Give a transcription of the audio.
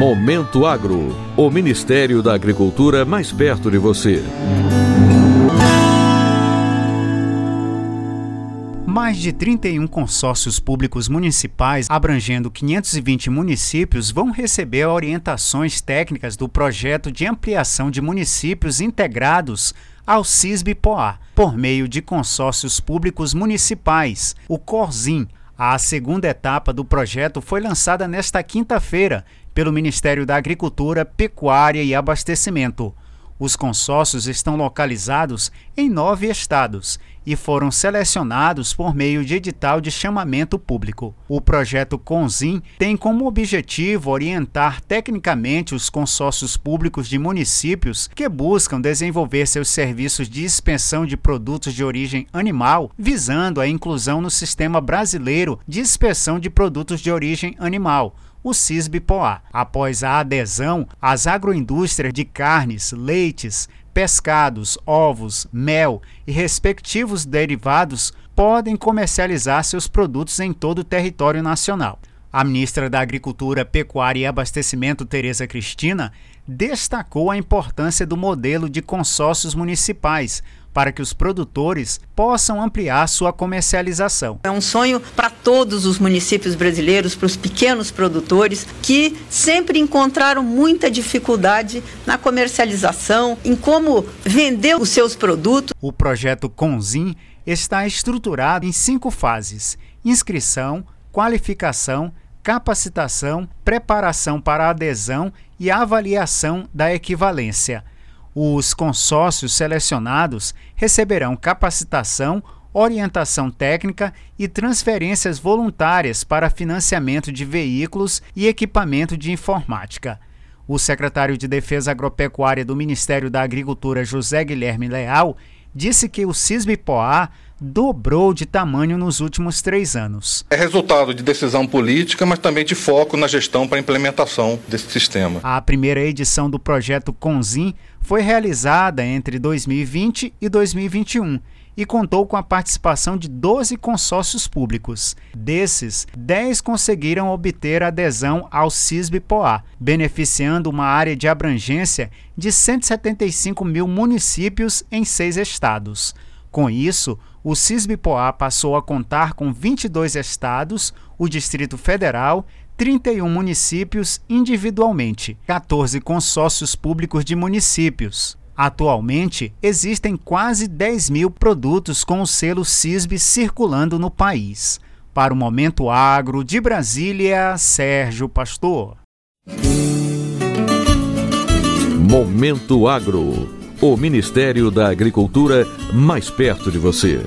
Momento Agro, o Ministério da Agricultura mais perto de você. Mais de 31 consórcios públicos municipais, abrangendo 520 municípios, vão receber orientações técnicas do projeto de ampliação de municípios integrados ao CISB-POA, por meio de consórcios públicos municipais, o CORZIM. A segunda etapa do projeto foi lançada nesta quinta-feira pelo Ministério da Agricultura, Pecuária e Abastecimento. Os consórcios estão localizados em nove estados e foram selecionados por meio de edital de chamamento público. O projeto Conzim tem como objetivo orientar tecnicamente os consórcios públicos de municípios que buscam desenvolver seus serviços de expensão de produtos de origem animal, visando a inclusão no sistema brasileiro de inspeção de produtos de origem animal o CISB-POA. Após a adesão, as agroindústrias de carnes, leites, pescados, ovos, mel e respectivos derivados podem comercializar seus produtos em todo o território nacional. A ministra da Agricultura, Pecuária e Abastecimento, Tereza Cristina, destacou a importância do modelo de consórcios municipais para que os produtores possam ampliar sua comercialização. É um sonho para todos os municípios brasileiros, para os pequenos produtores que sempre encontraram muita dificuldade na comercialização, em como vender os seus produtos. O projeto Conzim está estruturado em cinco fases: inscrição, qualificação, capacitação, preparação para adesão e avaliação da equivalência. Os consórcios selecionados receberão capacitação, orientação técnica e transferências voluntárias para financiamento de veículos e equipamento de informática. O secretário de Defesa Agropecuária do Ministério da Agricultura, José Guilherme Leal, disse que o CISB-POA dobrou de tamanho nos últimos três anos. É resultado de decisão política, mas também de foco na gestão para a implementação desse sistema. A primeira edição do projeto Conzim foi realizada entre 2020 e 2021 e contou com a participação de 12 consórcios públicos. Desses, 10 conseguiram obter adesão ao CISB-POA, beneficiando uma área de abrangência de 175 mil municípios em seis estados. Com isso, o CISB-POA passou a contar com 22 estados, o Distrito Federal, 31 municípios individualmente, 14 consórcios públicos de municípios. Atualmente, existem quase 10 mil produtos com o selo CISB circulando no país. Para o Momento Agro de Brasília, Sérgio Pastor. Momento Agro. O Ministério da Agricultura mais perto de você.